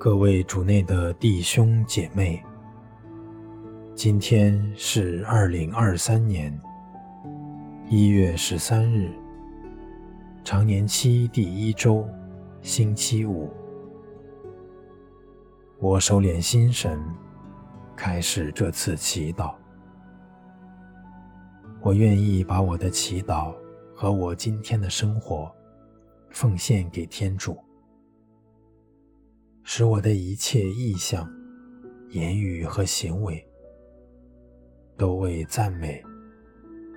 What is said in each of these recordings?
各位主内的弟兄姐妹，今天是二零二三年一月十三日，常年期第一周，星期五。我收敛心神，开始这次祈祷。我愿意把我的祈祷和我今天的生活奉献给天主，使我的一切意向、言语和行为都为赞美、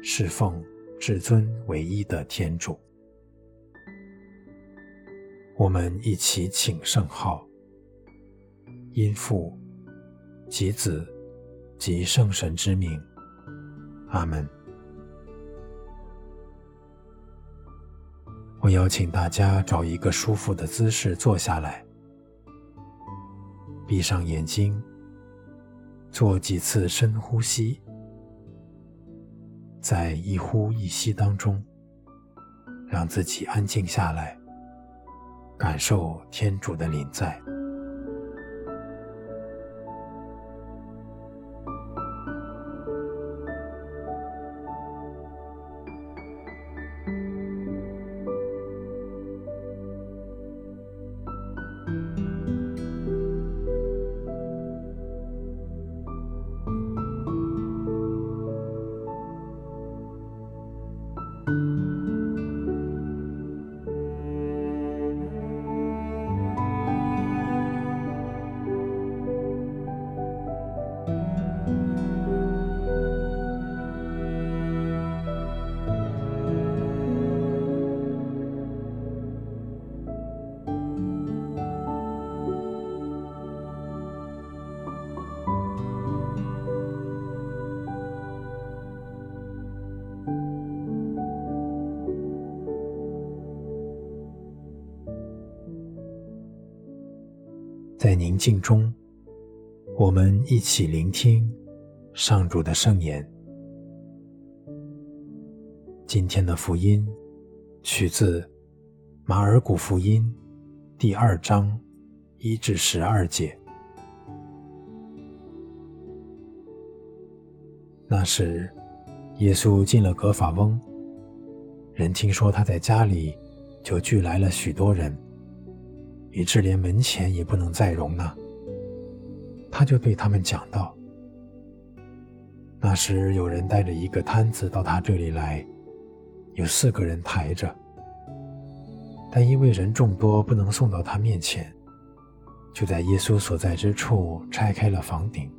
侍奉至尊唯一的天主。我们一起请圣号，因父及子及圣神之名，阿门。我邀请大家找一个舒服的姿势坐下来，闭上眼睛，做几次深呼吸，在一呼一吸当中，让自己安静下来，感受天主的临在。宁静中，我们一起聆听上主的圣言。今天的福音取自马尔谷福音第二章一至十二节。那时，耶稣进了格法翁，人听说他在家里，就聚来了许多人。以致连门前也不能再容纳，他就对他们讲道：“那时有人带着一个摊子到他这里来，有四个人抬着，但因为人众多，不能送到他面前，就在耶稣所在之处拆开了房顶，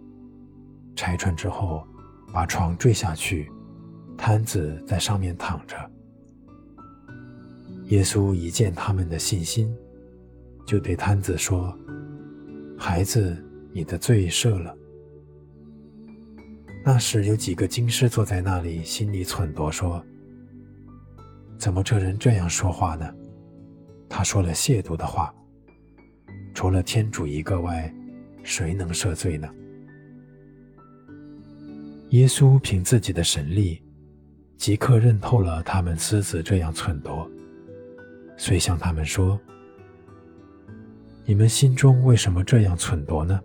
拆穿之后，把床坠下去，摊子在上面躺着。耶稣一见他们的信心。”就对摊子说：“孩子，你的罪赦了。”那时有几个经师坐在那里，心里忖度说：“怎么这人这样说话呢？他说了亵渎的话。除了天主一个外，谁能赦罪呢？”耶稣凭自己的神力，即刻认透了他们私自这样忖度，遂向他们说。你们心中为什么这样忖度呢？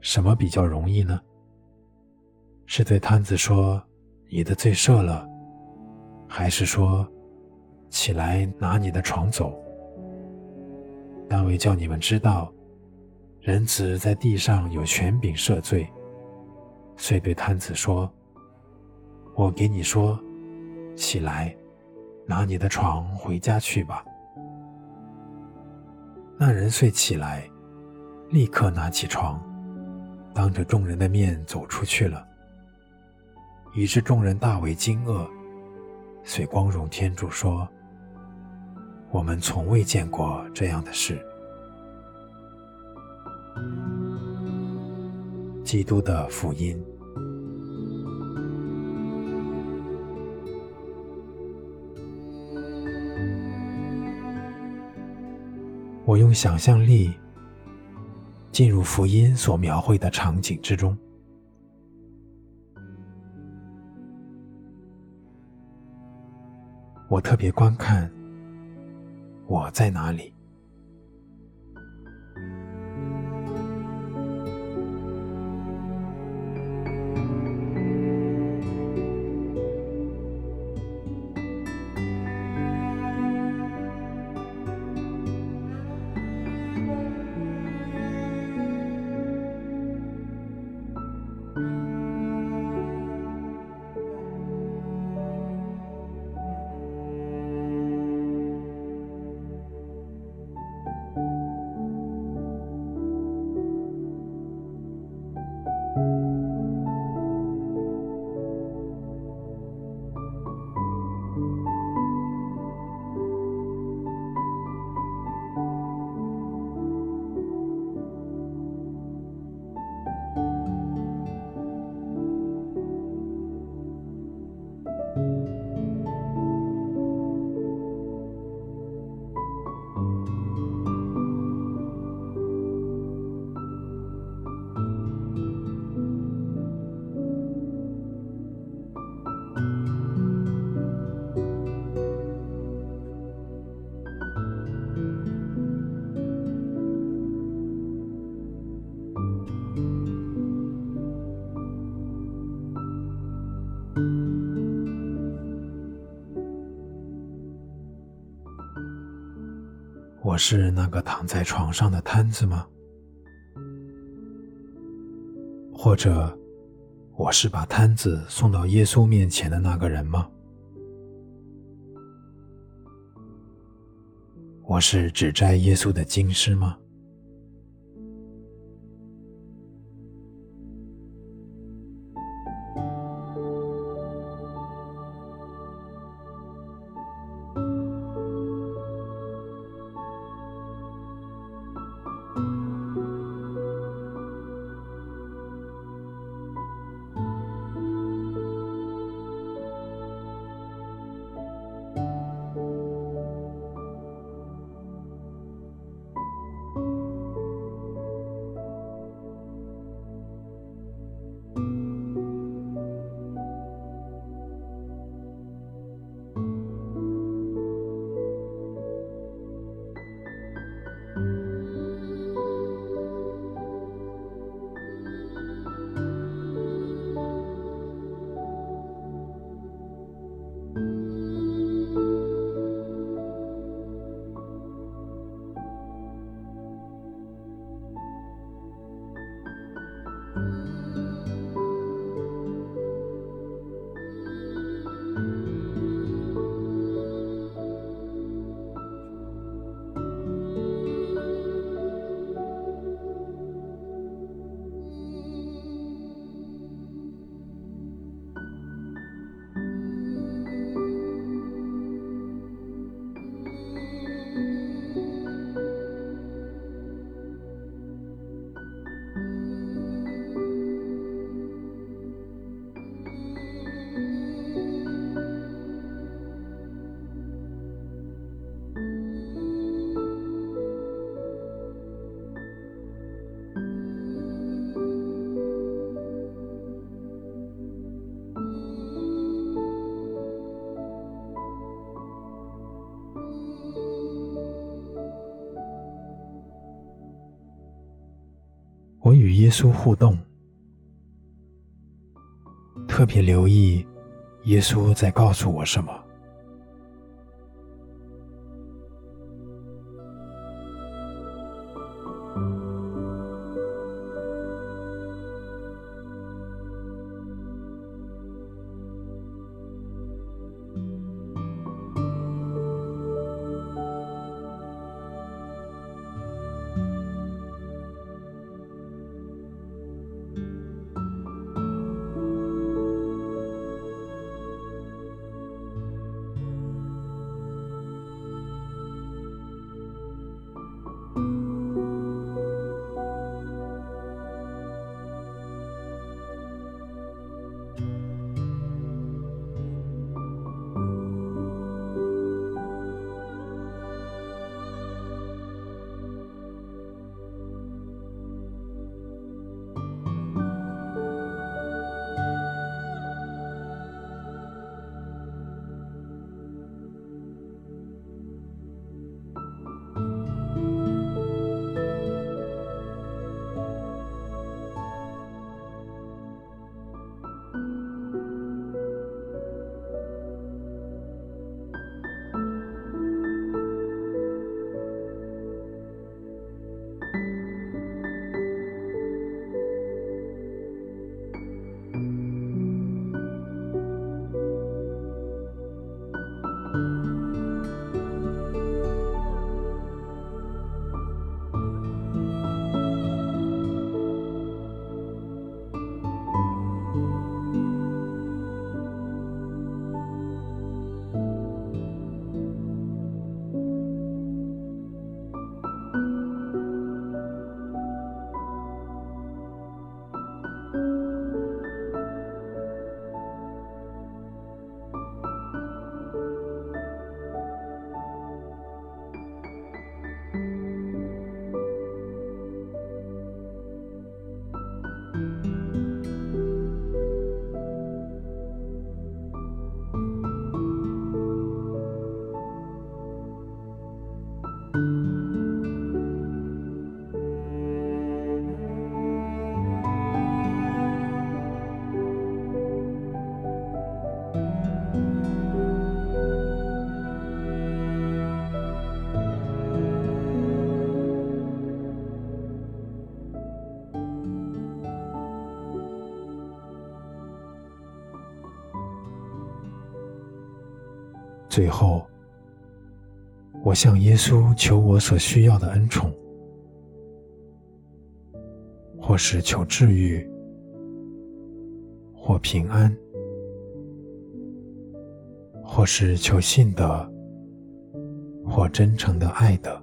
什么比较容易呢？是对瘫子说：“你的罪赦了”，还是说：“起来拿你的床走？”但为叫你们知道，人子在地上有权柄赦罪，遂对瘫子说：“我给你说，起来，拿你的床回家去吧。”那人遂起来，立刻拿起床，当着众人的面走出去了，以致众人大为惊愕，遂光荣天主说：“我们从未见过这样的事。”基督的福音。我用想象力进入福音所描绘的场景之中。我特别观看我在哪里，我是那个躺在床上的瘫子吗？或者，我是把摊子送到耶稣面前的那个人吗？我是只摘耶稣的经师吗？耶稣互动。特别留意耶稣在告诉我什么。最后，我向耶稣求我所需要的恩宠，或是求治愈，或平安，或是求信的，或真诚的爱的。